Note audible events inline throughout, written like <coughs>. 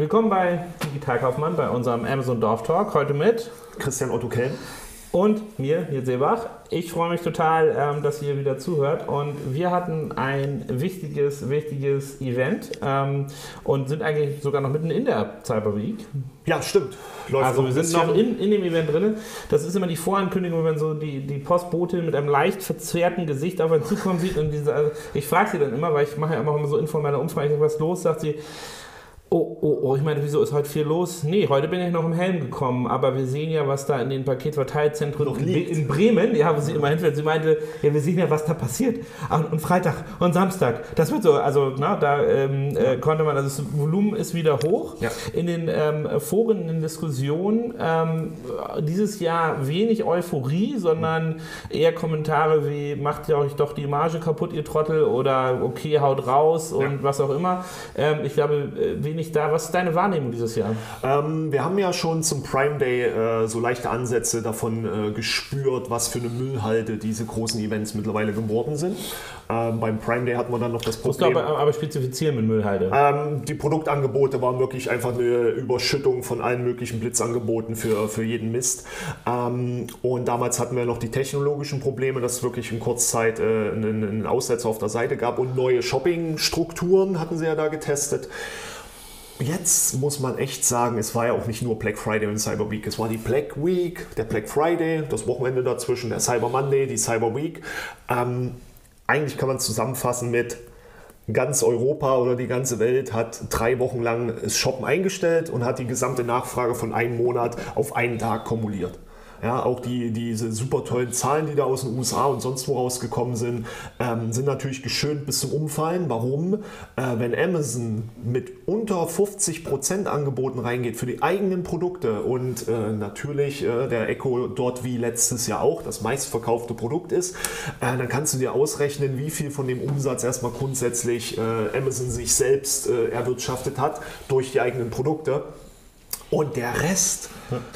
Willkommen bei Digitalkaufmann, bei unserem Amazon Dorf Talk. Heute mit Christian Otto Kell und mir, Nils Seebach. Ich freue mich total, ähm, dass ihr wieder zuhört. Und wir hatten ein wichtiges, wichtiges Event ähm, und sind eigentlich sogar noch mitten in der Cyber Week. Ja, stimmt. Läuft also wir sind noch in, in dem Event drin. Das ist immer die Vorankündigung, wenn so die, die Postbotin mit einem leicht verzerrten Gesicht auf einen zukommen sieht. Und diese, also ich frage sie dann immer, weil ich mache ja immer so informelle Umfragen, was los, sagt sie, Oh, oh, oh, ich meine, wieso ist heute viel los? Nee, heute bin ich noch im Helm gekommen, aber wir sehen ja, was da in den Paketverteilzentren in Bremen, ja, wo sie immer hinfährt. Sie meinte, ja, wir sehen ja, was da passiert. Und Freitag und Samstag, das wird so, also, na, da ähm, äh, konnte man, also das Volumen ist wieder hoch. Ja. In den ähm, Foren, in den Diskussionen, ähm, dieses Jahr wenig Euphorie, sondern eher Kommentare wie, macht ihr euch doch die Marge kaputt, ihr Trottel, oder okay, haut raus und ja. was auch immer. Ähm, ich glaube, äh, wenig da. Was ist deine Wahrnehmung dieses Jahr? Ähm, wir haben ja schon zum Prime Day äh, so leichte Ansätze davon äh, gespürt, was für eine Müllhalde diese großen Events mittlerweile geworden sind. Ähm, beim Prime Day hatten wir dann noch das Problem. Du aber, aber spezifizieren mit Müllhalde. Ähm, die Produktangebote waren wirklich einfach eine Überschüttung von allen möglichen Blitzangeboten für, für jeden Mist. Ähm, und damals hatten wir noch die technologischen Probleme, dass es wirklich in Kurzzeit äh, einen, einen Aussetzer auf der Seite gab und neue Shopping-Strukturen hatten sie ja da getestet jetzt muss man echt sagen, es war ja auch nicht nur Black Friday und Cyber Week. Es war die Black Week, der Black Friday, das Wochenende dazwischen, der Cyber Monday, die Cyber Week. Ähm, eigentlich kann man es zusammenfassen mit ganz Europa oder die ganze Welt hat drei Wochen lang das Shoppen eingestellt und hat die gesamte Nachfrage von einem Monat auf einen Tag kumuliert. Ja, auch die, diese super tollen Zahlen, die da aus den USA und sonst wo rausgekommen sind, ähm, sind natürlich geschönt bis zum Umfallen. Warum? Äh, wenn Amazon mit unter 50% Angeboten reingeht für die eigenen Produkte und äh, natürlich äh, der Echo dort wie letztes Jahr auch das meistverkaufte Produkt ist, äh, dann kannst du dir ausrechnen, wie viel von dem Umsatz erstmal grundsätzlich äh, Amazon sich selbst äh, erwirtschaftet hat durch die eigenen Produkte. Und der Rest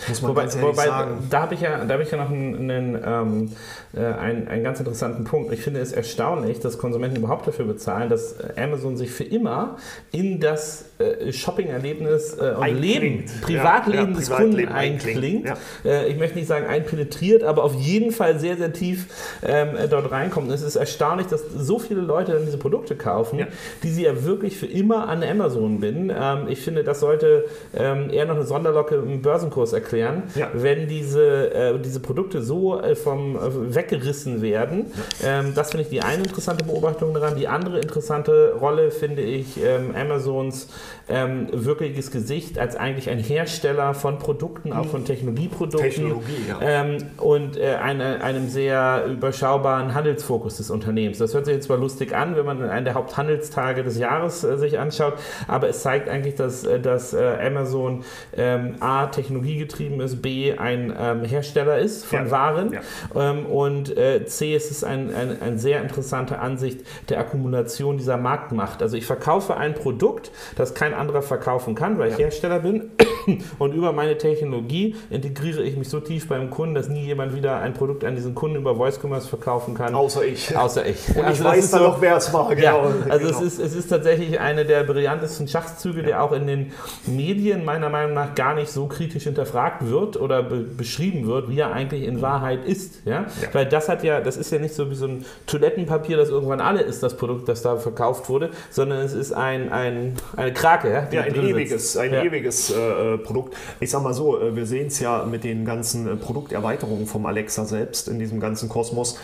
muss man wobei, ganz ehrlich wobei, sagen. Da habe ich, ja, hab ich ja noch einen, einen, ähm, äh, einen, einen, ganz interessanten Punkt. Ich finde es erstaunlich, dass Konsumenten überhaupt dafür bezahlen, dass Amazon sich für immer in das äh, Shopping-Erlebnis äh, und Leben, Privatleben ja, des Kunden einklingt. Ja. Äh, ich möchte nicht sagen einpenetriert, aber auf jeden Fall sehr, sehr tief ähm, dort reinkommt. Und es ist erstaunlich, dass so viele Leute dann diese Produkte kaufen, ja. die sie ja wirklich für immer an Amazon binden. Ähm, ich finde, das sollte ähm, eher noch eine Sonderlocke im Börsenkurs erklären, ja. wenn diese, äh, diese Produkte so äh, vom, äh, weggerissen werden. Ähm, das finde ich die eine interessante Beobachtung daran. Die andere interessante Rolle finde ich ähm, Amazons ähm, wirkliches Gesicht als eigentlich ein Hersteller von Produkten, auch von Technologieprodukten. Technologie, ja. Ähm, und äh, eine, einem sehr überschaubaren Handelsfokus des Unternehmens. Das hört sich jetzt zwar lustig an, wenn man einen der Haupthandelstage des Jahres äh, sich anschaut, aber es zeigt eigentlich, dass, äh, dass Amazon ähm, A, Technologie technologiegetrieben ist, B ein ähm, Hersteller ist von ja. Waren ja. Ähm, und äh, C es ist ein, ein, eine sehr interessante Ansicht der Akkumulation dieser Marktmacht. Also ich verkaufe ein Produkt, das kein anderer verkaufen kann, weil ich Hersteller bin <coughs> und über meine Technologie integriere ich mich so tief beim Kunden, dass nie jemand wieder ein Produkt an diesen Kunden über Voice Commerce verkaufen kann. Außer ich. Außer ich. Und also ich weiß dann so, noch, wer es war. Genau. Ja, also genau. es, ist, es ist tatsächlich eine der brillantesten Schachzüge, der auch in den Medien meiner Meinung nach gar nicht so kritisch hinterfragt wird oder be beschrieben wird, wie er eigentlich in Wahrheit ist. Ja? ja? Weil das hat ja, das ist ja nicht so wie so ein Toilettenpapier, das irgendwann alle ist, das Produkt, das da verkauft wurde, sondern es ist ein, ein, eine Krake. Ja, ja ein ewiges, ein ja. ewiges äh, Produkt. Ich sag mal so, äh, wir sehen es ja mit den ganzen äh, Produkterweiterungen vom Alexa selbst in diesem ganzen Kosmos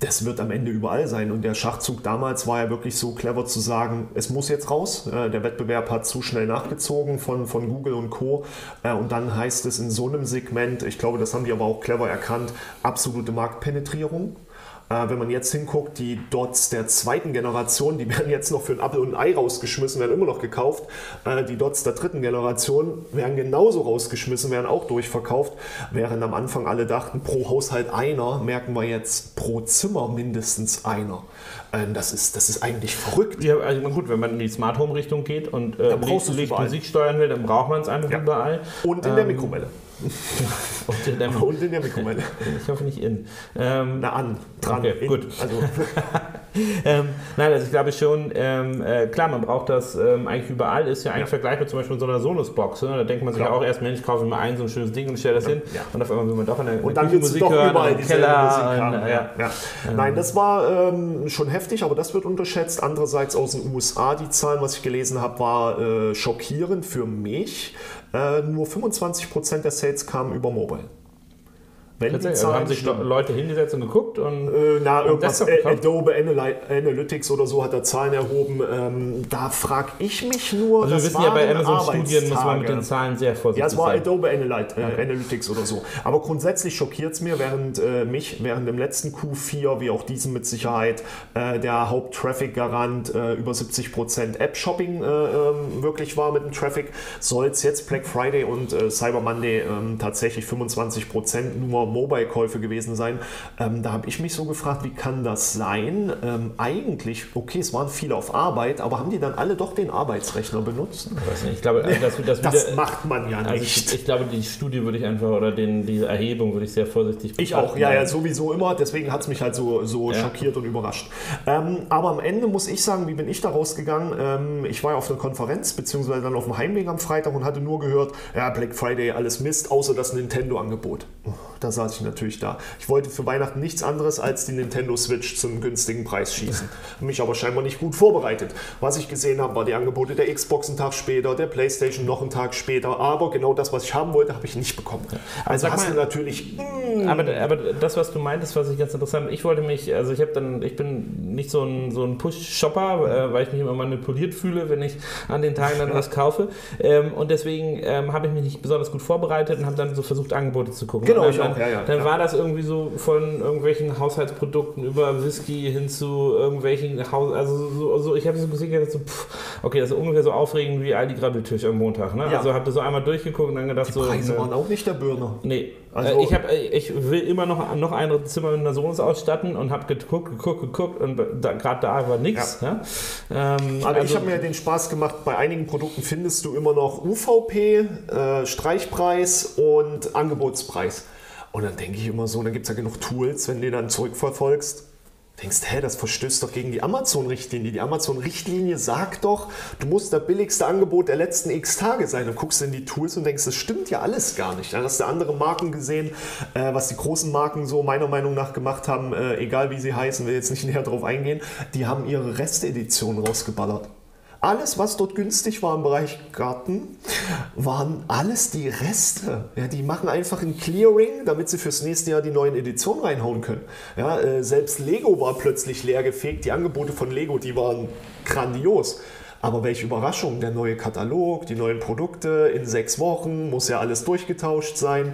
das wird am Ende überall sein. Und der Schachzug damals war ja wirklich so clever zu sagen, es muss jetzt raus. Äh, der Wettbewerb hat zu schnell nachgezogen von, von Google und Co. Äh, und dann heißt es in so einem Segment, ich glaube, das haben die aber auch clever erkannt, absolute Marktpenetrierung. Äh, wenn man jetzt hinguckt, die Dots der zweiten Generation, die <laughs> werden jetzt noch für ein Apfel und ein Ei rausgeschmissen, werden immer noch gekauft. Äh, die Dots der dritten Generation werden genauso rausgeschmissen, werden auch durchverkauft. Während am Anfang alle dachten, pro Haushalt einer, merken wir jetzt pro Zimmer mindestens einer. Ähm, das ist, das ist eigentlich verrückt. Ja, also gut, wenn man in die Smart Home Richtung geht und äh, Licht, Musik steuern will, dann braucht man es einfach ja. überall. Und in ähm, der Mikrowelle. <laughs> und, in der, <laughs> und in der Mikrowelle. Ich hoffe nicht in. Ähm, Na an, dran. Okay, in, gut. Also. <laughs> <laughs> ähm, nein, also ich glaube schon, ähm, äh, klar, man braucht das ähm, eigentlich überall, ist ja eigentlich ja. vergleichbar zum Beispiel mit so einer Sonos-Box. Ne? Da denkt man sich ja auch erst, Mensch, ich kaufe mir ein so ein schönes Ding und stelle das hin. Und auf einmal will man doch in der, und dann Musik doch hören, überall im Keller. Und, ja. Ähm. Nein, das war ähm, schon heftig, aber das wird unterschätzt. Andererseits aus den USA, die Zahlen, was ich gelesen habe, war äh, schockierend für mich. Äh, nur 25% der Sales kamen über Mobile. Wenn die Zahlen haben sich stimmen. Leute hingesetzt und geguckt und äh, na irgendwas Adobe Analytics oder so hat da Zahlen erhoben. Ähm, da frage ich mich nur. Also wir wissen ja bei Amazon Studien muss man mit den Zahlen sehr vorsichtig sein. Ja, es war sein. Adobe äh, Analytics oder so. Aber grundsätzlich schockiert es mir, während äh, mich während dem letzten Q4 wie auch diesem mit Sicherheit äh, der Haupttraffic-Garant äh, über 70% App-Shopping äh, ähm, wirklich war mit dem Traffic, soll es jetzt Black Friday und Cyber Monday ähm, tatsächlich 25% nur Mobile-Käufe gewesen sein. Ähm, da habe ich mich so gefragt, wie kann das sein? Ähm, eigentlich, okay, es waren viele auf Arbeit, aber haben die dann alle doch den Arbeitsrechner benutzt? Ich, ich glaube, das, das, das wieder, macht man ja nicht. Also ich, ich, glaube, die Studie würde ich einfach, oder den, diese Erhebung würde ich sehr vorsichtig Ich auch, ja, ja, sowieso immer. Deswegen hat es mich halt so, so ja. schockiert und überrascht. Ähm, aber am Ende muss ich sagen, wie bin ich da rausgegangen? Ähm, ich war ja auf einer Konferenz, beziehungsweise dann auf dem Heimweg am Freitag und hatte nur gehört, ja, Black Friday, alles Mist, außer das Nintendo-Angebot. Da saß ich natürlich da. Ich wollte für Weihnachten nichts anderes als die Nintendo Switch zum günstigen Preis schießen. <laughs> Mich aber scheinbar nicht gut vorbereitet. Was ich gesehen habe, war die Angebote der Xbox einen Tag später, der PlayStation noch einen Tag später. Aber genau das, was ich haben wollte, habe ich nicht bekommen. Also hast mal, du natürlich. Mm. Aber, aber das, was du meintest, was ich ganz interessant. Ich wollte mich, also ich habe dann, ich bin nicht so ein, so ein Push-Shopper, äh, weil ich mich immer manipuliert fühle, wenn ich an den Tagen dann was <laughs> kaufe. Ähm, und deswegen ähm, habe ich mich nicht besonders gut vorbereitet und habe dann so versucht, Angebote zu gucken. Genau, ich auch, ja, ja. Dann war das irgendwie so von irgendwelchen Haushaltsprodukten über Whisky hin zu irgendwelchen Haus... Also so, so ich habe so gesehen, so, pff, okay, das ist ungefähr so aufregend wie Aldi Grabbeltisch am Montag. Ne? Ja. Also habe so einmal durchgeguckt und dann gedacht Die so... Preise ne, waren auch nicht der Burner. Nee. Also, äh, ich, hab, äh, ich will immer noch, noch ein Zimmer mit einer Sohnes ausstatten und habe geguckt, geguckt, geguckt und da, gerade da war nichts. Ja. Ja? Ähm, Aber also, ich habe mir den Spaß gemacht, bei einigen Produkten findest du immer noch UVP, äh, Streichpreis und Angebotspreis. Und dann denke ich immer so, dann gibt es ja genug Tools, wenn du dann zurückverfolgst. Denkst, hä, das verstößt doch gegen die Amazon-Richtlinie. Die Amazon-Richtlinie sagt doch, du musst das billigste Angebot der letzten x Tage sein. Dann guckst du in die Tools und denkst, das stimmt ja alles gar nicht. Dann hast du andere Marken gesehen, äh, was die großen Marken so meiner Meinung nach gemacht haben, äh, egal wie sie heißen, will jetzt nicht näher drauf eingehen, die haben ihre Restedition rausgeballert. Alles, was dort günstig war im Bereich Garten, waren alles die Reste. Ja, die machen einfach ein Clearing, damit sie fürs nächste Jahr die neuen Editionen reinhauen können. Ja, äh, selbst Lego war plötzlich leergefegt. Die Angebote von Lego, die waren grandios. Aber welche Überraschung, der neue Katalog, die neuen Produkte in sechs Wochen, muss ja alles durchgetauscht sein.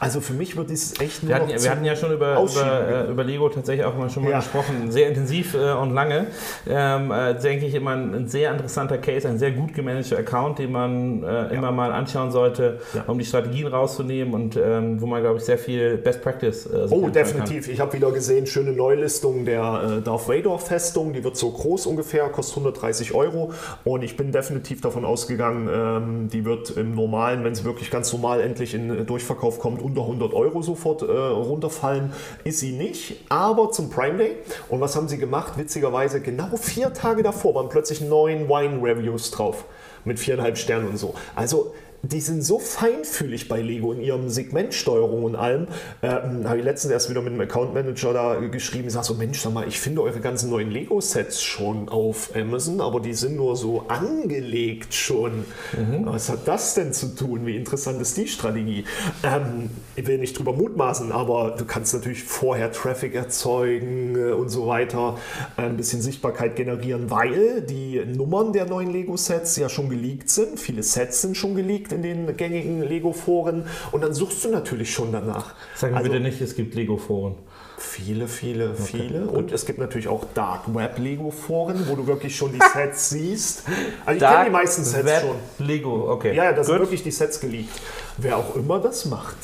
Also für mich wird dieses echt nur. Wir hatten, wir hatten ja schon über, über, äh, über, Lego tatsächlich auch mal schon mal ja. gesprochen, sehr intensiv äh, und lange. Ähm, äh, denke ich immer ein, ein, sehr interessanter Case, ein sehr gut gemanagter Account, den man äh, ja. immer mal anschauen sollte, ja. um die Strategien rauszunehmen und ähm, wo man, glaube ich, sehr viel Best Practice äh, Oh, definitiv. Kann. Ich habe wieder gesehen, schöne Neulistung der äh, Darth Vader Festung, die wird so groß ungefähr, kostet 130 Euro und ich bin definitiv davon ausgegangen, ähm, die wird im normalen, wenn sie wirklich ganz normal endlich in Durchverkauf kommt, unter 100 Euro sofort äh, runterfallen. Ist sie nicht, aber zum Prime Day. Und was haben sie gemacht? Witzigerweise, genau vier Tage davor waren plötzlich neun Wine-Reviews drauf. Mit viereinhalb Sternen und so. Also die sind so feinfühlig bei Lego in ihrem Segmentsteuerung und allem. Ähm, Habe ich letztens erst wieder mit einem Account Manager da geschrieben. Ich sage so, Mensch, sag mal, ich finde eure ganzen neuen Lego-Sets schon auf Amazon, aber die sind nur so angelegt schon. Mhm. Was hat das denn zu tun? Wie interessant ist die Strategie? Ähm, ich will nicht drüber mutmaßen, aber du kannst natürlich vorher Traffic erzeugen äh, und so weiter, ein bisschen Sichtbarkeit generieren, weil die Nummern der neuen Lego-Sets ja schon geleakt sind. Viele Sets sind schon geleakt in den gängigen Lego-Foren und dann suchst du natürlich schon danach. Sagen also, bitte nicht, es gibt Lego-Foren. Viele, viele, okay, viele. Und es gibt natürlich auch Dark Web Lego Foren, wo du wirklich schon die Sets <laughs> siehst. Also ich kenne die meisten Sets Web schon. Lego, okay. Ja, ja, da sind wirklich die Sets geleakt. Wer auch immer das macht.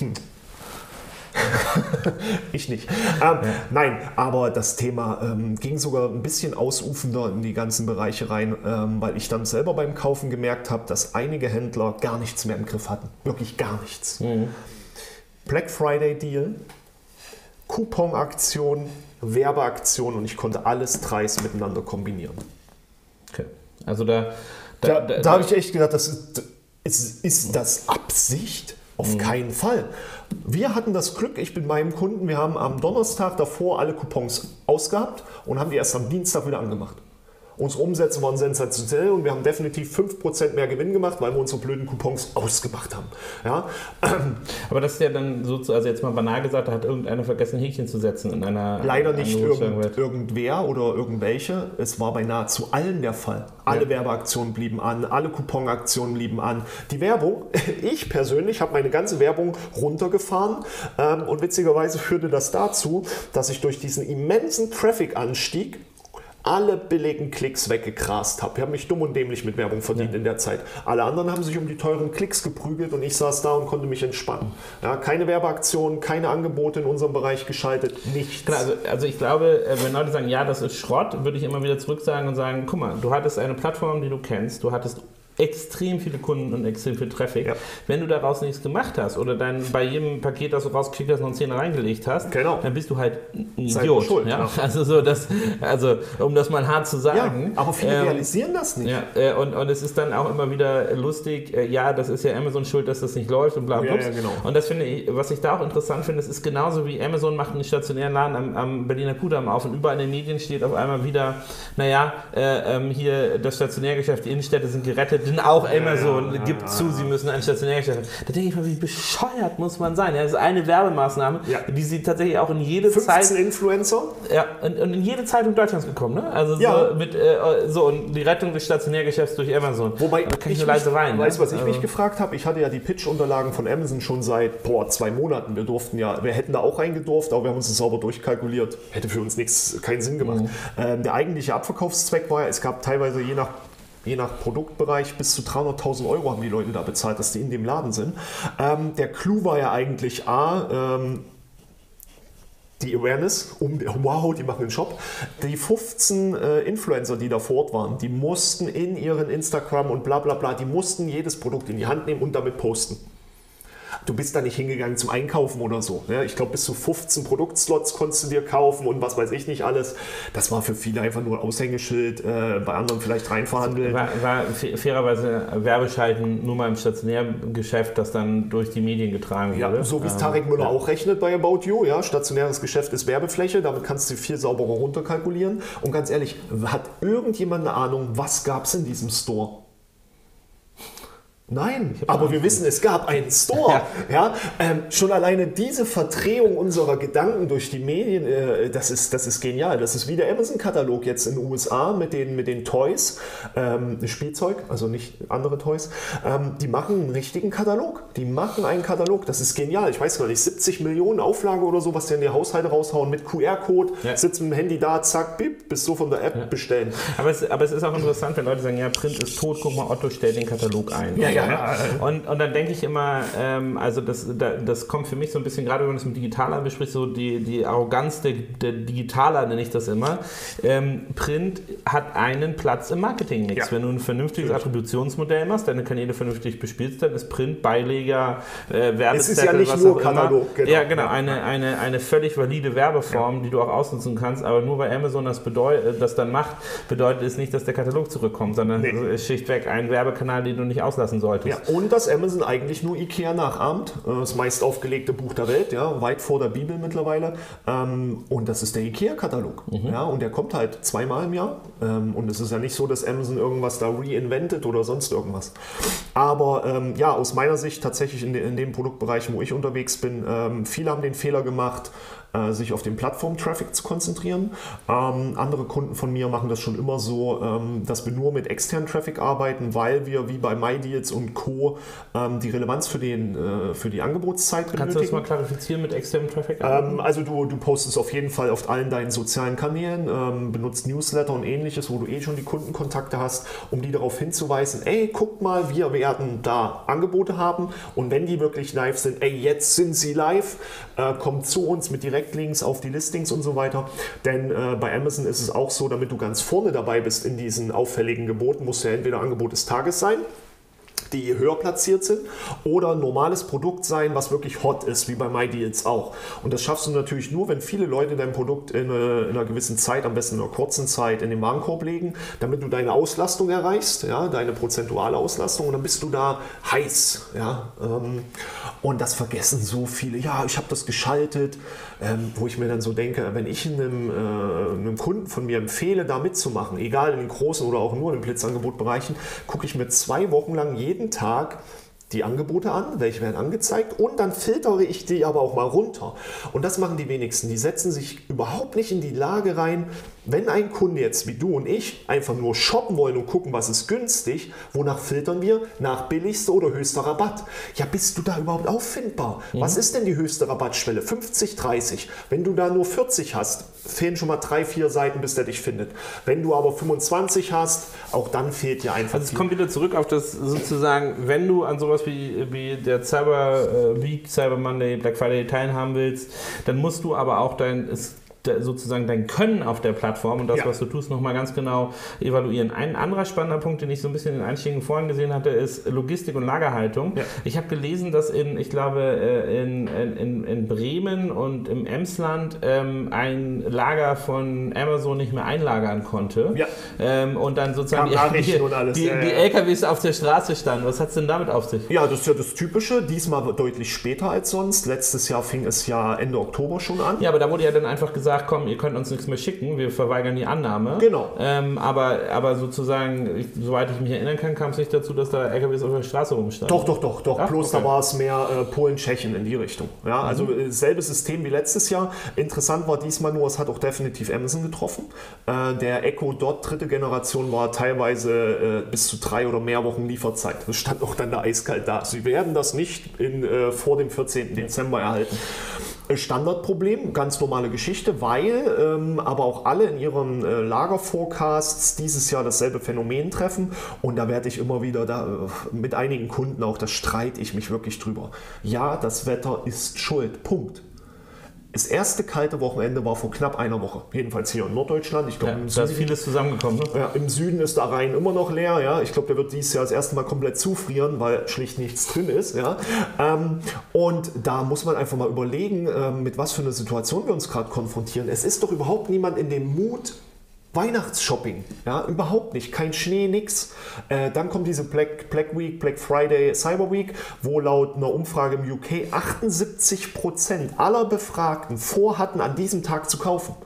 Hm. <laughs> ich nicht. Ähm, ja. Nein, aber das Thema ähm, ging sogar ein bisschen ausufender in die ganzen Bereiche rein, ähm, weil ich dann selber beim Kaufen gemerkt habe, dass einige Händler gar nichts mehr im Griff hatten. Wirklich gar nichts. Mhm. Black Friday Deal. Couponaktion, Werbeaktion und ich konnte alles dreist miteinander kombinieren. Okay. Also da. Da, da, da habe ich echt gedacht, das ist, ist, ist das Absicht? Auf mhm. keinen Fall. Wir hatten das Glück, ich bin meinem Kunden, wir haben am Donnerstag davor alle Coupons ausgehabt und haben die erst am Dienstag wieder angemacht. Unsere Umsätze waren sensationell und wir haben definitiv 5% mehr Gewinn gemacht, weil wir unsere blöden Coupons ausgemacht haben. Ja? <clears throat> Aber das ist ja dann so, also jetzt mal banal gesagt, da hat irgendeiner vergessen, Häkchen zu setzen in einer. Leider nicht irgend, irgendwer oder irgendwelche. Es war bei nahezu allen der Fall. Alle ja. Werbeaktionen blieben an, alle Couponaktionen blieben an. Die Werbung, <laughs> ich persönlich habe meine ganze Werbung runtergefahren ähm, und witzigerweise führte das dazu, dass ich durch diesen immensen Traffic-Anstieg alle billigen Klicks weggegrast habe. Ich habe mich dumm und dämlich mit Werbung verdient ja. in der Zeit. Alle anderen haben sich um die teuren Klicks geprügelt und ich saß da und konnte mich entspannen. Ja, keine Werbeaktionen, keine Angebote in unserem Bereich geschaltet, nichts. Genau, also, also ich glaube, äh, wenn Leute sagen, ja, das ist Schrott, würde ich immer wieder zurück sagen und sagen, guck mal, du hattest eine Plattform, die du kennst, du hattest extrem viele Kunden und extrem viel Traffic. Ja. Wenn du daraus nichts gemacht hast oder dann bei jedem Paket, das du rausgeklickt hast, noch einen Zehner reingelegt hast, genau. dann bist du halt ein Idiot. Schuld, ja? Also, so das, also, um das mal hart zu sagen. Ja, aber viele ähm, realisieren das nicht. Ja, äh, und, und es ist dann auch immer wieder lustig, äh, ja, das ist ja Amazon schuld, dass das nicht läuft und bla bla. Ja, genau. Und das finde ich, was ich da auch interessant finde, es ist genauso wie Amazon macht einen stationären Laden am, am Berliner Kudamm auf und überall in den Medien steht auf einmal wieder, naja, äh, ähm, hier das Stationärgeschäft, die Innenstädte sind gerettet, denn auch Amazon ja, gibt zu, sie müssen ein Stationärgeschäft haben. Da denke ich mal, wie bescheuert muss man sein? das ist eine Werbemaßnahme, die sie tatsächlich auch in jede 15 Zeit. Influencer? Ja, und, und, in jede Zeitung Deutschlands gekommen, ne? Also so mit äh, so und die Rettung des Stationärgeschäfts durch Amazon. Wobei da kann ich, ich leise weinen. Weißt du, was ich also. mich gefragt habe? Ich hatte ja die Pitch-Unterlagen von Amazon schon seit boah, zwei Monaten. Wir durften ja, wir hätten da auch reingedurft, aber wir haben uns das sauber durchkalkuliert. Hätte für uns nichts, keinen Sinn gemacht. Mhm. Ähm, der eigentliche Abverkaufszweck war ja, es gab teilweise je nach je nach Produktbereich bis zu 300.000 Euro haben die Leute da bezahlt, dass die in dem Laden sind. Ähm, der Clou war ja eigentlich A, ähm, die Awareness, um, wow, die machen einen Shop. Die 15 äh, Influencer, die da vor Ort waren, die mussten in ihren Instagram und bla bla bla, die mussten jedes Produkt in die Hand nehmen und damit posten du bist da nicht hingegangen zum Einkaufen oder so. Ne? Ich glaube, bis zu 15 Produktslots konntest du dir kaufen und was weiß ich nicht alles. Das war für viele einfach nur Aushängeschild, äh, bei anderen vielleicht reinverhandeln. War, war fairerweise Werbeschalten nur mal im Stationärgeschäft, das dann durch die Medien getragen wurde. Ja, so wie es Tarek Müller ja. auch rechnet bei About You. Ja? Stationäres Geschäft ist Werbefläche, damit kannst du viel sauberer runterkalkulieren. Und ganz ehrlich, hat irgendjemand eine Ahnung, was gab es in diesem Store? Nein, aber wir wissen, es gab einen Store. <laughs> Ja. ähm, schon alleine diese Verdrehung unserer Gedanken durch die Medien, äh, das, ist, das ist genial. Das ist wie der Amazon-Katalog jetzt in den USA mit den, mit den Toys, ähm, Spielzeug, also nicht andere Toys. Ähm, die machen einen richtigen Katalog. Die machen einen Katalog. Das ist genial. Ich weiß gar nicht, 70 Millionen Auflage oder so, was die in die Haushalte raushauen mit QR-Code, ja. sitzt mit dem Handy da, zack, bip, bis so von der App ja. bestellen. Aber es, aber es ist auch interessant, wenn Leute sagen, ja, Print ist tot, guck mal, Otto stellt den Katalog ein. Ja, ja. Und, und dann denke ich immer, ähm, also das, das kommt für mich so ein bisschen, gerade wenn man es mit Digitaler bespricht, so die, die Arroganz der, der Digitaler nenne ich das immer. Ähm, Print hat einen Platz im Marketingmix. Ja. Wenn du ein vernünftiges Attributionsmodell machst, deine Kanäle vernünftig bespielst, dann ist Print Beileger, äh, Werbezettel, es ist ja nicht nur Katalog, genau. Ja, genau, eine, eine, eine völlig valide Werbeform, ja. die du auch ausnutzen kannst, aber nur weil Amazon das, bedeut, das dann macht, bedeutet es nicht, dass der Katalog zurückkommt, sondern nee. schlichtweg ein Werbekanal, den du nicht auslassen solltest. Ja, und dass Amazon eigentlich nur Ikea nachahmt. Äh, das meist aufgelegte Buch der Welt, ja, weit vor der Bibel mittlerweile. Ähm, und das ist der Ikea-Katalog. Mhm. Ja, und der kommt halt zweimal im Jahr. Ähm, und es ist ja nicht so, dass Amazon irgendwas da reinventet oder sonst irgendwas. Aber ähm, ja, aus meiner Sicht tatsächlich in, in den Produktbereichen, wo ich unterwegs bin, viele haben den Fehler gemacht, äh, sich auf den Plattform-Traffic zu konzentrieren. Ähm, andere Kunden von mir machen das schon immer so, ähm, dass wir nur mit externen Traffic arbeiten, weil wir wie bei MyDeals und Co. Ähm, die Relevanz für, den, äh, für die Angebotszeit benötigen. Kannst du das mal klarifizieren mit externem Traffic? Ähm, also du, du postest auf jeden Fall auf allen deinen sozialen Kanälen, ähm, benutzt Newsletter und ähnliches, wo du eh schon die Kundenkontakte hast, um die darauf hinzuweisen, ey, guck mal, wir werden da Angebote haben und wenn die wirklich live sind, ey, jetzt sind sie live, äh, kommt zu uns mit direkt Direktlinks auf die Listings und so weiter. Denn äh, bei Amazon ist es auch so, damit du ganz vorne dabei bist in diesen auffälligen Geboten, muss ja entweder Angebot des Tages sein die höher platziert sind, oder normales Produkt sein, was wirklich hot ist, wie bei MyDeals auch. Und das schaffst du natürlich nur, wenn viele Leute dein Produkt in, eine, in einer gewissen Zeit, am besten in einer kurzen Zeit, in den Warenkorb legen, damit du deine Auslastung erreichst, ja, deine prozentuale Auslastung, und dann bist du da heiß. Ja, ähm, und das vergessen so viele. Ja, ich habe das geschaltet, ähm, wo ich mir dann so denke, wenn ich einem, äh, einem Kunden von mir empfehle, da mitzumachen, egal in den großen oder auch nur in den Blitzangebotbereichen, gucke ich mir zwei Wochen lang jeden Tag die Angebote an, welche werden angezeigt und dann filtere ich die aber auch mal runter. Und das machen die wenigsten. Die setzen sich überhaupt nicht in die Lage rein, wenn ein Kunde jetzt wie du und ich einfach nur shoppen wollen und gucken, was ist günstig, wonach filtern wir? Nach billigster oder höchster Rabatt. Ja, bist du da überhaupt auffindbar? Mhm. Was ist denn die höchste Rabattschwelle? 50, 30. Wenn du da nur 40 hast, fehlen schon mal drei, vier Seiten, bis der dich findet. Wenn du aber 25 hast, auch dann fehlt dir einfach. Also es kommt wieder zurück auf das sozusagen, wenn du an sowas wie, wie der Cyber äh, Week, Cyber Monday, Black Friday teilhaben willst, dann musst du aber auch dein, es sozusagen dein Können auf der Plattform und das, ja. was du tust, nochmal ganz genau evaluieren. Ein anderer spannender Punkt, den ich so ein bisschen in den Einstiegen vorhin gesehen hatte, ist Logistik und Lagerhaltung. Ja. Ich habe gelesen, dass in, ich glaube, äh, in, in, in Bremen und im Emsland ähm, ein Lager von Amazon nicht mehr einlagern konnte. Ja. Ähm, und dann sozusagen die, die, alles, die, die LKWs auf der Straße standen. Was hat es denn damit auf sich? Ja, das ist ja das Typische. Diesmal deutlich später als sonst. Letztes Jahr fing es ja Ende Oktober schon an. Ja, aber da wurde ja dann einfach gesagt, gesagt, komm, ihr könnt uns nichts mehr schicken, wir verweigern die Annahme. Genau. Ähm, aber, aber sozusagen, ich, soweit ich mich erinnern kann, kam es nicht dazu, dass da LKWs auf der Straße rumstanden. Doch, doch, doch, doch. Ach, Bloß okay. da war es mehr äh, Polen, Tschechien in die Richtung. Ja, also mhm. äh, selbes System wie letztes Jahr. Interessant war diesmal nur, es hat auch definitiv Amazon getroffen. Äh, der Echo Dot dritte Generation war teilweise äh, bis zu drei oder mehr Wochen Lieferzeit. Das stand auch dann da eiskalt da. Sie werden das nicht in, äh, vor dem 14. Dezember erhalten. Standardproblem, ganz normale Geschichte, weil ähm, aber auch alle in ihren äh, Lagerforecasts dieses Jahr dasselbe Phänomen treffen und da werde ich immer wieder da, äh, mit einigen Kunden auch, da streite ich mich wirklich drüber. Ja, das Wetter ist schuld. Punkt. Das erste kalte Wochenende war vor knapp einer Woche, jedenfalls hier in Norddeutschland. Ich glaube, ja, da ist vieles zusammengekommen. Ne? Ja, Im Süden ist der Rhein immer noch leer. Ja. Ich glaube, der wird dieses Jahr das erste Mal komplett zufrieren, weil schlicht nichts drin ist. Ja. Ähm, und da muss man einfach mal überlegen, ähm, mit was für einer Situation wir uns gerade konfrontieren. Es ist doch überhaupt niemand in dem Mut, Weihnachtsshopping, ja, überhaupt nicht, kein Schnee, nix. Äh, dann kommt diese Black, Black Week, Black Friday, Cyber Week, wo laut einer Umfrage im UK 78% aller Befragten vorhatten, an diesem Tag zu kaufen.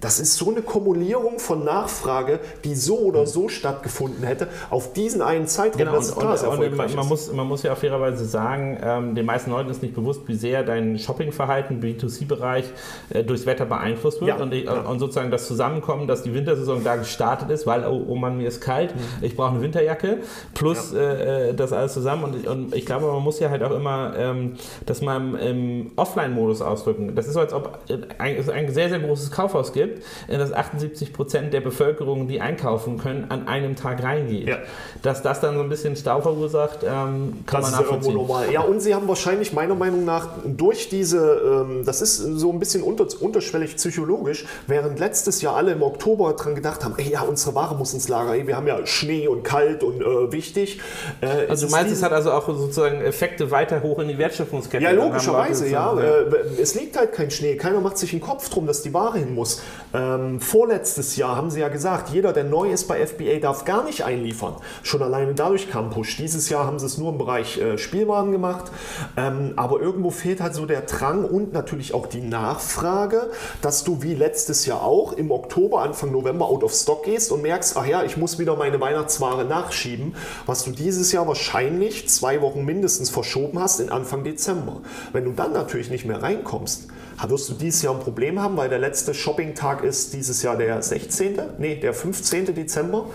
Das ist so eine Kumulierung von Nachfrage, die so oder so stattgefunden hätte, auf diesen einen Zeitraum. Genau, und, klar, und, und man, man, muss, man muss ja fairerweise sagen, ähm, den meisten Leuten ist nicht bewusst, wie sehr dein Shoppingverhalten im B2C-Bereich äh, durchs Wetter beeinflusst wird. Ja, und, ich, ja. und, sozusagen das Zusammenkommen, dass die Wintersaison da gestartet ist, weil, oh, oh Mann, mir ist kalt, mhm. ich brauche eine Winterjacke, plus ja. äh, das alles zusammen. Und, und ich glaube, man muss ja halt auch immer ähm, das mal im, im Offline-Modus ausdrücken. Das ist so, als ob ein, es ein sehr, sehr großes Kaufhaus gibt gibt, äh, dass 78 Prozent der Bevölkerung, die einkaufen können, an einem Tag reingeht. Ja. Dass das dann so ein bisschen Stau verursacht, ähm, kann das man nachvollziehen. Ja, normal. ja, und sie haben wahrscheinlich meiner Meinung nach durch diese, ähm, das ist so ein bisschen unter, unterschwellig psychologisch, während letztes Jahr alle im Oktober dran gedacht haben, ey, ja, unsere Ware muss ins Lager, ey, wir haben ja Schnee und kalt und äh, wichtig. Äh, also du meinst, es hat also auch sozusagen Effekte weiter hoch in die Wertschöpfungskette? Ja, logischerweise, ja. ja. Äh, es liegt halt kein Schnee, keiner macht sich einen Kopf drum, dass die Ware hin muss. Ähm, vorletztes Jahr haben sie ja gesagt, jeder, der neu ist bei FBA, darf gar nicht einliefern. Schon alleine dadurch kam Push. Dieses Jahr haben sie es nur im Bereich äh, Spielwaren gemacht. Ähm, aber irgendwo fehlt halt so der Drang und natürlich auch die Nachfrage, dass du wie letztes Jahr auch im Oktober, Anfang November out of stock gehst und merkst, ach ja, ich muss wieder meine Weihnachtsware nachschieben, was du dieses Jahr wahrscheinlich zwei Wochen mindestens verschoben hast in Anfang Dezember. Wenn du dann natürlich nicht mehr reinkommst, wirst du dieses Jahr ein Problem haben, weil der letzte Shopping-Tag ist dieses Jahr der 16., nee, der 15. Dezember.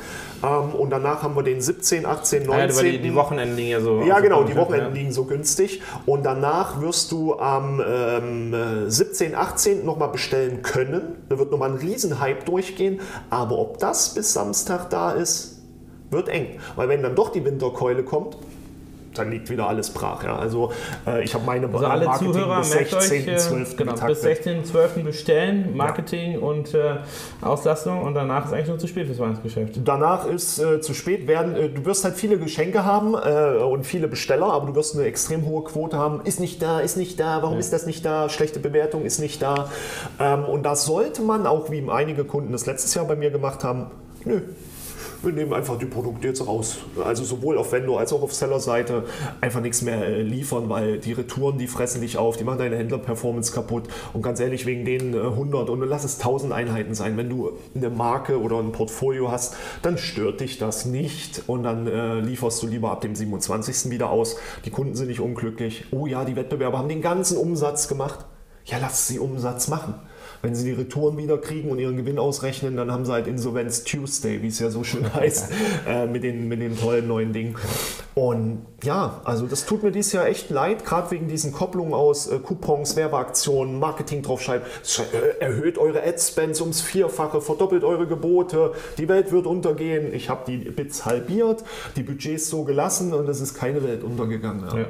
Ähm, und danach haben wir den 17., 18., 19. Ja, die, die Wochenenden liegen ja so. Ja, genau, die Wochenenden ja. liegen so günstig. Und danach wirst du am ähm, 17., 18. nochmal bestellen können. Da wird nochmal ein Riesenhype durchgehen. Aber ob das bis Samstag da ist, wird eng. Weil wenn dann doch die Winterkeule kommt, dann liegt wieder alles brach. Ja. Also äh, ich habe meine also alle Marketing Zuhörer, bis 16.12. Äh, genau, bis 16.12. bestellen, Marketing ja. und äh, Auslastung und danach ist eigentlich nur zu spät fürs Weihnachtsgeschäft. Danach ist äh, zu spät, werden, äh, du wirst halt viele Geschenke haben äh, und viele Besteller, aber du wirst eine extrem hohe Quote haben. Ist nicht da, ist nicht da, warum ja. ist das nicht da? Schlechte Bewertung ist nicht da. Ähm, und da sollte man, auch wie einige Kunden das letztes Jahr bei mir gemacht haben, nö, wir nehmen einfach die Produkte jetzt raus. Also sowohl auf Vendor als auch auf Seller-Seite einfach nichts mehr äh, liefern, weil die Retouren, die fressen dich auf, die machen deine Händler-Performance kaputt. Und ganz ehrlich, wegen den 100 äh, und lass es 1000 Einheiten sein, wenn du eine Marke oder ein Portfolio hast, dann stört dich das nicht und dann äh, lieferst du lieber ab dem 27. wieder aus. Die Kunden sind nicht unglücklich. Oh ja, die Wettbewerber haben den ganzen Umsatz gemacht. Ja, lass sie Umsatz machen. Wenn sie die Retouren wieder kriegen und ihren Gewinn ausrechnen, dann haben sie halt Insolvenz Tuesday, wie es ja so schön <laughs> heißt, äh, mit, den, mit den tollen neuen Dingen. Und ja, also das tut mir dieses Jahr echt leid, gerade wegen diesen Kopplungen aus äh, Coupons, Werbeaktionen, Marketing draufschreiben. Äh, erhöht eure Ad-Spends ums Vierfache, verdoppelt eure Gebote, die Welt wird untergehen. Ich habe die Bits halbiert, die Budgets so gelassen und es ist keine Welt untergegangen. Ja. Ja.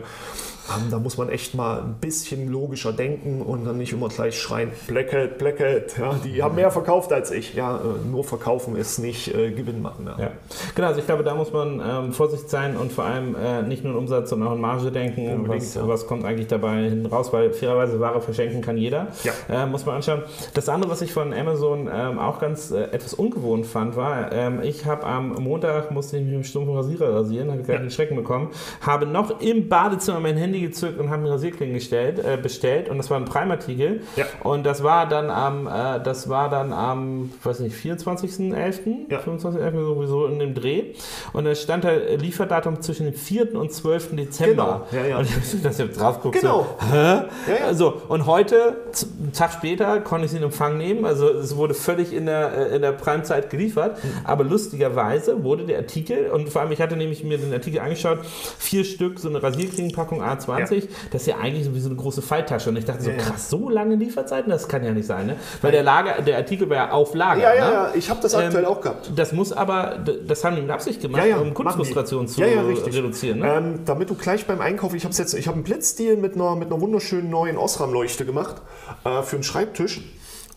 Ähm, da muss man echt mal ein bisschen logischer denken und dann nicht immer gleich schreien, Blackhead, Blackhead, ja, die haben mehr verkauft als ich. Ja, äh, nur verkaufen ist nicht äh, Gewinn machen. Ja. ja. Genau, also ich glaube, da muss man ähm, vorsichtig sein und vor allem äh, nicht nur in Umsatz, sondern auch in Marge denken. Was, ja. was, kommt eigentlich dabei hin raus, weil fairerweise Ware verschenken kann jeder. Ja. Äh, muss man anschauen. Das andere, was ich von Amazon ähm, auch ganz äh, etwas ungewohnt fand, war, ähm, ich habe am Montag, musste ich mich mit einem stumpfen Rasierer rasieren, habe gleich ja. einen Schrecken bekommen, habe noch im Badezimmer mein Handy Handy gezückt und haben mir Rasierklingen gestellt, äh, bestellt und das war ein Prime-Artikel. Ja. Und das war dann am, äh, das war dann am, weiß nicht, 24.11., ja. 25.11. sowieso in dem Dreh. Und da stand da Lieferdatum zwischen dem 4. und 12. Dezember. Genau. Ja, ja. Und <laughs> ich das jetzt drauf guckt, genau. so, hä? Ja, ja. So, und heute, einen Tag später, konnte ich sie in Empfang nehmen. Also es wurde völlig in der, äh, in der Prime-Zeit geliefert. Mhm. Aber lustigerweise wurde der Artikel, und vor allem, ich hatte nämlich mir den Artikel angeschaut, vier Stück, so eine Rasierklingenpackung A2 20, ja. das ist ja eigentlich wie so eine große Falltasche. Und ich dachte so, ja, krass, so lange Lieferzeiten, das kann ja nicht sein, ne? Weil der, Lager, der Artikel war ja auf Lager. Ja, ja, ne? ja, ich habe das aktuell ähm, auch gehabt. Das muss aber, das haben die mit Absicht gemacht, um Kundenfrustration zu reduzieren. Ne? Ähm, damit du gleich beim Einkauf, ich habe jetzt, ich habe einen Blitzdeal mit einer, mit einer wunderschönen neuen Osram-Leuchte gemacht äh, für einen Schreibtisch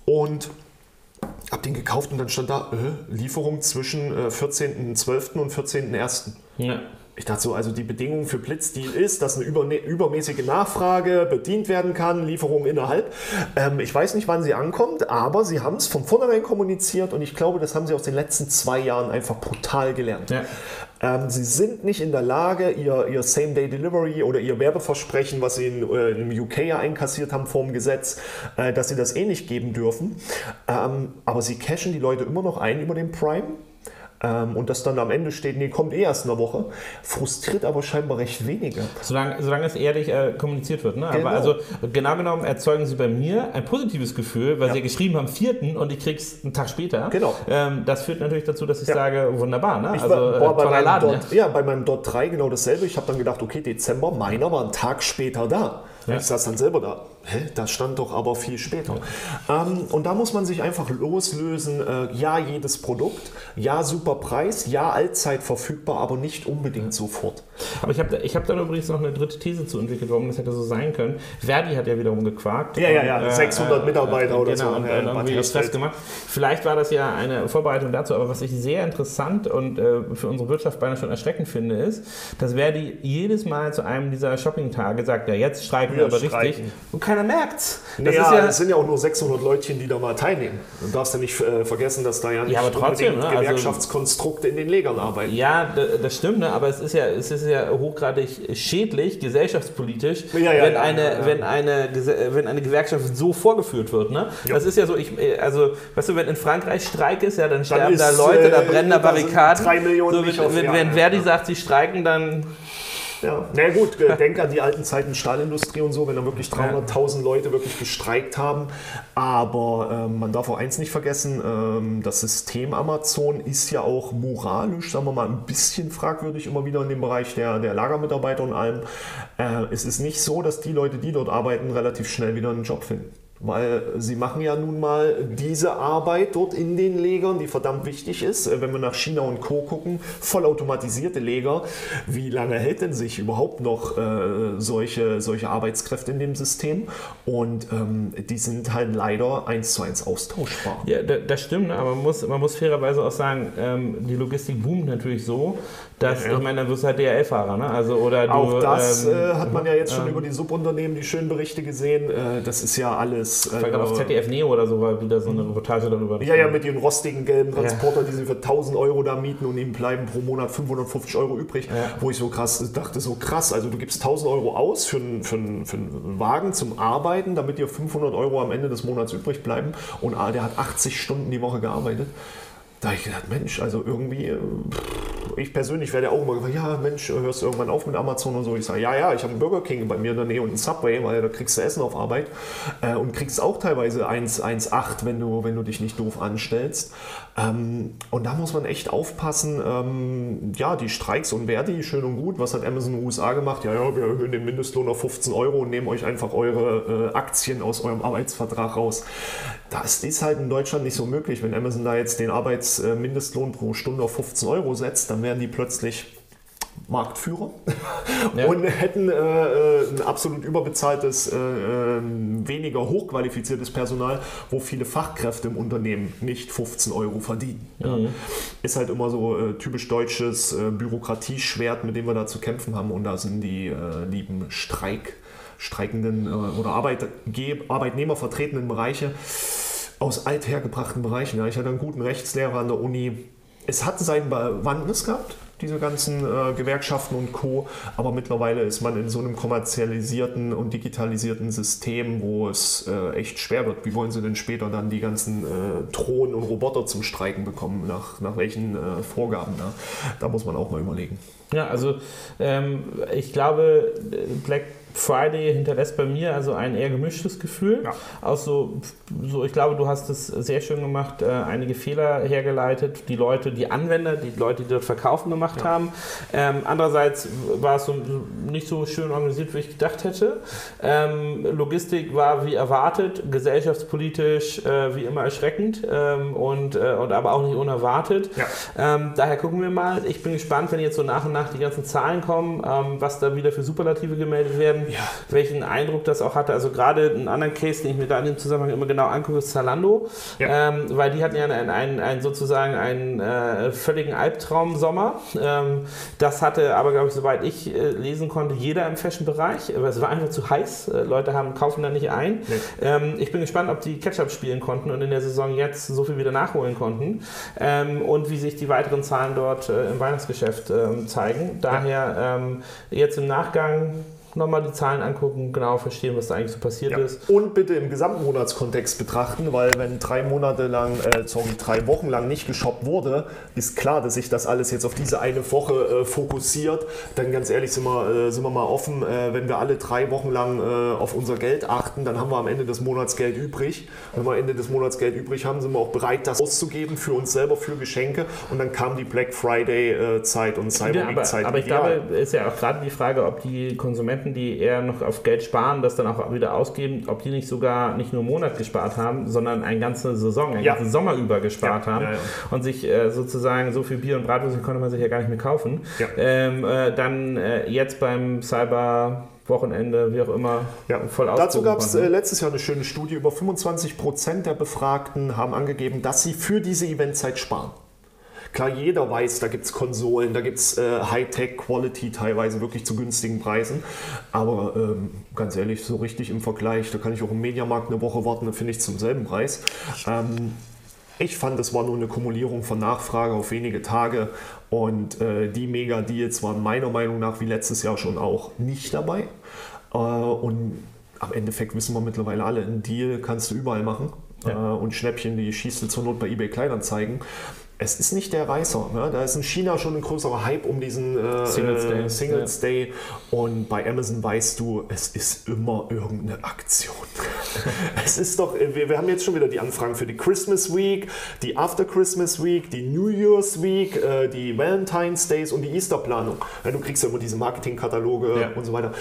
und habe den gekauft und dann stand da äh, Lieferung zwischen äh, 14.12. und 14.01. Ja. Ich dachte so, also die Bedingung für Blitzdeal ist, dass eine übermäßige Nachfrage bedient werden kann, Lieferung innerhalb. Ähm, ich weiß nicht, wann sie ankommt, aber sie haben es von vornherein kommuniziert und ich glaube, das haben sie aus den letzten zwei Jahren einfach brutal gelernt. Ja. Ähm, sie sind nicht in der Lage, ihr, ihr Same-Day-Delivery oder ihr Werbeversprechen, was sie in, äh, im UK ja einkassiert haben vor dem Gesetz, äh, dass sie das eh nicht geben dürfen. Ähm, aber sie cashen die Leute immer noch ein über den Prime ähm, und das dann am Ende steht, nee, kommt eh erst in einer Woche, frustriert aber scheinbar recht wenige. Solange, solange es ehrlich äh, kommuniziert wird. Ne? Genau. Aber also genau genommen erzeugen sie bei mir ein positives Gefühl, weil ja. sie geschrieben haben, vierten und ich krieg's einen Tag später. Genau. Ähm, das führt natürlich dazu, dass ich ja. sage, wunderbar. Ne? Ich also war, boah, äh, toller Laden. Dot, ja. ja, bei meinem Dot 3 genau dasselbe. Ich habe dann gedacht, okay, Dezember, meiner war einen Tag später da. Ja. Ich saß dann selber da. Hä, das stand doch aber viel später. Ja. Ähm, und da muss man sich einfach loslösen. Äh, ja, jedes Produkt. Ja, super Preis. Ja, allzeit verfügbar, aber nicht unbedingt sofort. Aber ich habe ich hab dann übrigens noch eine dritte These zu entwickelt, warum das hätte so sein können. Verdi hat ja wiederum gequakt. Ja, ja, ja. Und, 600 äh, Mitarbeiter äh, oder genau, so. Und, äh, irgendwie das gemacht. Vielleicht war das ja eine Vorbereitung dazu, aber was ich sehr interessant und äh, für unsere Wirtschaft beinahe schon erschreckend finde, ist, dass Verdi jedes Mal zu einem dieser Shopping-Tage sagt, ja, jetzt streiken wir aber streiken. richtig. Und keiner merkt's. Das, naja, ja, das sind ja auch nur 600 Leutchen, die da mal teilnehmen. Du darfst ja nicht äh, vergessen, dass da ja nicht ja, aber trotzdem, ne? Also Gewerkschaftskonstrukte also, in den Legern arbeiten. Ja, das stimmt, ne? aber es ist ja, es ist ja hochgradig schädlich, gesellschaftspolitisch, ja, ja, wenn, eine, Wenn, eine, wenn eine Gewerkschaft so vorgeführt wird. Ne? Das ist ja so, ich, also, weißt du, wenn in Frankreich Streik ist, ja, dann sterben dann ist, da Leute, da brennen da Barrikaden. Drei Millionen so, wenn, wenn Verdi sagt, sie streiken, dann ja, na gut, äh, denk an die alten Zeiten Stahlindustrie und so, wenn da wirklich 300.000 Leute wirklich gestreikt haben. Aber ähm, man darf auch eins nicht vergessen, ähm, das System Amazon ist ja auch moralisch, sagen wir mal, ein bisschen fragwürdig immer wieder in dem Bereich der, der Lagermitarbeiter und allem. Äh, es ist nicht so, dass die Leute, die dort arbeiten, relativ schnell wieder einen Job finden. Weil sie machen ja nun mal diese Arbeit dort in den Legern, die verdammt wichtig ist. Äh, wenn wir nach China und Co. gucken, vollautomatisierte Leger, wie lange hält denn sich überhaupt noch äh, solche, solche Arbeitskräfte in dem System? Und ähm, die sind halt leider eins zu eins austauschbar. Ja, das stimmt, aber man muss, man muss fairerweise auch sagen, ähm, die Logistik boomt natürlich so, dass, ja. ich meine, dann wirst du halt DRL-Fahrer, ne? Also, oder du, Auch das ähm, äh, hat man ja jetzt schon ähm, über die Subunternehmen die schönen Berichte gesehen. Äh, das ist ja alles. Äh, ich auf ZDF Neo oder so war wieder so eine Reportage dann über. Ja, ja, mit den rostigen gelben Transporter, ja. die sie für 1000 Euro da mieten und ihnen bleiben pro Monat 550 Euro übrig. Ja. Wo ich so krass dachte, so krass. Also, du gibst 1000 Euro aus für, für, für einen Wagen zum Arbeiten, damit dir 500 Euro am Ende des Monats übrig bleiben. Und ah, der hat 80 Stunden die Woche gearbeitet. Da habe ich gedacht, Mensch, also irgendwie, äh, ich persönlich werde auch immer gefragt, ja Mensch, hörst du irgendwann auf mit Amazon und so? Ich sage, ja, ja, ich habe einen Burger King bei mir in der Nähe und einen Subway, weil da kriegst du Essen auf Arbeit äh, und kriegst auch teilweise 1,8, wenn du, wenn du dich nicht doof anstellst. Ähm, und da muss man echt aufpassen, ähm, ja, die Streiks und Verdi, schön und gut, was hat Amazon USA gemacht? Ja, ja, wir erhöhen den Mindestlohn auf 15 Euro und nehmen euch einfach eure äh, Aktien aus eurem Arbeitsvertrag raus. Das ist halt in Deutschland nicht so möglich. Wenn Amazon da jetzt den Arbeitsmindestlohn pro Stunde auf 15 Euro setzt, dann werden die plötzlich Marktführer <laughs> ja. und hätten äh, äh, ein absolut überbezahltes, äh, ähm, weniger hochqualifiziertes Personal, wo viele Fachkräfte im Unternehmen nicht 15 Euro verdienen. Ja. Mhm. Ist halt immer so äh, typisch deutsches äh, Bürokratieschwert, mit dem wir da zu kämpfen haben und da sind die äh, lieben Streik streikenden oder Arbeitnehmer vertretenen Bereiche aus althergebrachten Bereichen. Ja, ich hatte einen guten Rechtslehrer an der Uni. Es hat seinen Bewandtnis gehabt, diese ganzen äh, Gewerkschaften und Co. Aber mittlerweile ist man in so einem kommerzialisierten und digitalisierten System, wo es äh, echt schwer wird. Wie wollen sie denn später dann die ganzen äh, Drohnen und Roboter zum Streiken bekommen? Nach, nach welchen äh, Vorgaben? Ja? Da muss man auch mal überlegen. Ja, also ähm, ich glaube, Black Friday hinterlässt bei mir also ein eher gemischtes Gefühl. Ja. Auch so, so, ich glaube, du hast es sehr schön gemacht, äh, einige Fehler hergeleitet, die Leute, die Anwender, die Leute, die dort verkaufen gemacht ja. haben. Ähm, andererseits war es so nicht so schön organisiert, wie ich gedacht hätte. Ähm, Logistik war wie erwartet, gesellschaftspolitisch äh, wie immer erschreckend ähm, und, äh, und aber auch nicht unerwartet. Ja. Ähm, daher gucken wir mal. Ich bin gespannt, wenn jetzt so nach und nach die ganzen Zahlen kommen, ähm, was da wieder für Superlative gemeldet werden ja. welchen Eindruck das auch hatte. Also gerade einen anderen Case, den ich mir da in dem Zusammenhang immer genau angucke, ist Zalando, ja. ähm, weil die hatten ja einen, einen, einen sozusagen einen äh, völligen Albtraum-Sommer. Ähm, das hatte aber, glaube ich, soweit ich äh, lesen konnte, jeder im Fashion-Bereich. Es war einfach zu heiß. Äh, Leute haben, kaufen da nicht ein. Nee. Ähm, ich bin gespannt, ob die Catch-up spielen konnten und in der Saison jetzt so viel wieder nachholen konnten ähm, und wie sich die weiteren Zahlen dort äh, im Weihnachtsgeschäft ähm, zeigen. Daher ja. Ähm, jetzt im Nachgang nochmal die Zahlen angucken, genau verstehen, was da eigentlich so passiert ja. ist. Und bitte im Gesamtmonatskontext betrachten, weil wenn drei Monate lang, äh, sorry, drei Wochen lang nicht geshoppt wurde, ist klar, dass sich das alles jetzt auf diese eine Woche äh, fokussiert. Dann ganz ehrlich sind wir, äh, sind wir mal offen, äh, wenn wir alle drei Wochen lang äh, auf unser Geld achten, dann haben wir am Ende des Monats Geld übrig. Wenn wir am Ende des Monats Geld übrig haben, sind wir auch bereit, das auszugeben für uns selber, für Geschenke. Und dann kam die Black Friday-Zeit äh, und Cyber Week-Zeit. Ja, aber, aber ich glaube, ist ja auch gerade die Frage, ob die Konsumenten Konsumenten, die eher noch auf Geld sparen, das dann auch wieder ausgeben, ob die nicht sogar nicht nur einen Monat gespart haben, sondern eine ganze Saison, einen ja. ganzen Sommer über gespart ja, haben ja, und sich äh, sozusagen so viel Bier und Bratwurst konnte man sich ja gar nicht mehr kaufen. Ähm, äh, dann äh, jetzt beim Cyber Wochenende, wie auch immer, ja. voll Dazu gab es äh, letztes Jahr eine schöne Studie. Über 25 Prozent der Befragten haben angegeben, dass sie für diese Eventzeit sparen. Klar, jeder weiß, da gibt es Konsolen, da gibt es äh, Hightech-Quality teilweise wirklich zu günstigen Preisen. Aber ähm, ganz ehrlich, so richtig im Vergleich, da kann ich auch im Mediamarkt eine Woche warten, dann finde ich es zum selben Preis. Ähm, ich fand, es war nur eine Kumulierung von Nachfrage auf wenige Tage und äh, die Mega-Deals waren meiner Meinung nach wie letztes Jahr schon auch nicht dabei. Äh, und am Endeffekt wissen wir mittlerweile alle, einen Deal kannst du überall machen. Ja. Äh, und Schnäppchen, die schießt du zur Not bei eBay Kleinanzeigen es ist nicht der Reißer. Ne? Da ist in China schon ein größerer Hype um diesen äh, Singles, Day. Äh, Singles ja. Day. Und bei Amazon weißt du, es ist immer irgendeine Aktion. <laughs> es ist doch, wir, wir, haben jetzt schon wieder die Anfragen für die Christmas Week, die After Christmas Week, die New Year's Week, äh, die Valentine's Days und die Easter-Planung. Ja, du kriegst ja immer diese Marketingkataloge ja. und so weiter.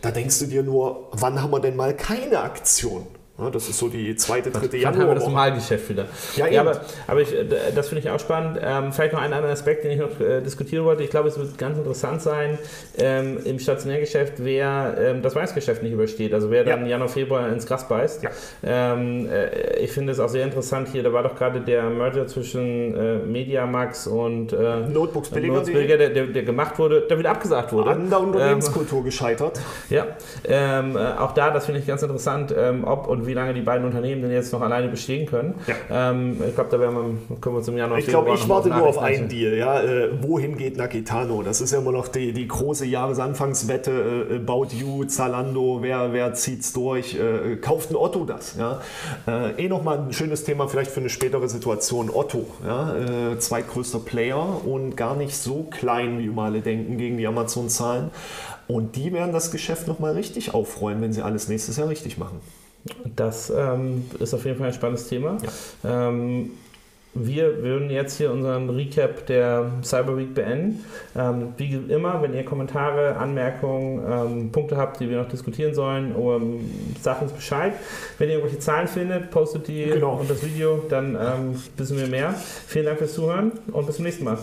Da denkst du dir nur, wann haben wir denn mal keine Aktion? Ja, das ist so die zweite, dritte Januar. Dann haben wir das Normalgeschäft wieder. Ja, ja aber, aber ich, das finde ich auch spannend. Ähm, vielleicht noch einen anderen Aspekt, den ich noch äh, diskutieren wollte. Ich glaube, es wird ganz interessant sein ähm, im Stationärgeschäft, wer ähm, das Weihnachtsgeschäft nicht übersteht. Also wer dann Januar, Februar ins Gras beißt. Ja. Ähm, äh, ich finde es auch sehr interessant hier. Da war doch gerade der Merger zwischen äh, Mediamax und äh, Notebooks Billiger, Notebooks Billiger der, der, der, gemacht wurde, der wieder abgesagt wurde. An der Unternehmenskultur ähm, gescheitert. <laughs> Ja, ähm, äh, auch da, das finde ich ganz interessant, ob und wie lange die beiden Unternehmen denn jetzt noch alleine bestehen können. Ja. Ähm, ich glaube, da werden wir, können wir uns im Januar Ich glaube, ich warte nur auf einen Deal. Ja? Äh, wohin geht Nakitano? Das ist ja immer noch die, die große Jahresanfangswette. Äh, About You, Zalando, wer, wer es durch? Äh, kauft ein Otto das? Ja? Äh, eh nochmal ein schönes Thema vielleicht für eine spätere Situation. Otto, ja? Äh, zweitgrößter Player und gar nicht so klein, wie immer alle denken, gegen die Amazon-Zahlen. Und die werden das Geschäft nochmal richtig aufräumen, wenn sie alles nächstes Jahr richtig machen. Das ähm, ist auf jeden Fall ein spannendes Thema. Ja. Ähm, wir würden jetzt hier unseren Recap der Cyber Week beenden. Ähm, wie immer, wenn ihr Kommentare, Anmerkungen, ähm, Punkte habt, die wir noch diskutieren sollen, um, sagt uns Bescheid. Wenn ihr irgendwelche Zahlen findet, postet die genau. unter das Video, dann ähm, wissen wir mehr. Vielen Dank fürs Zuhören und bis zum nächsten Mal.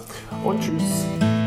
Und tschüss.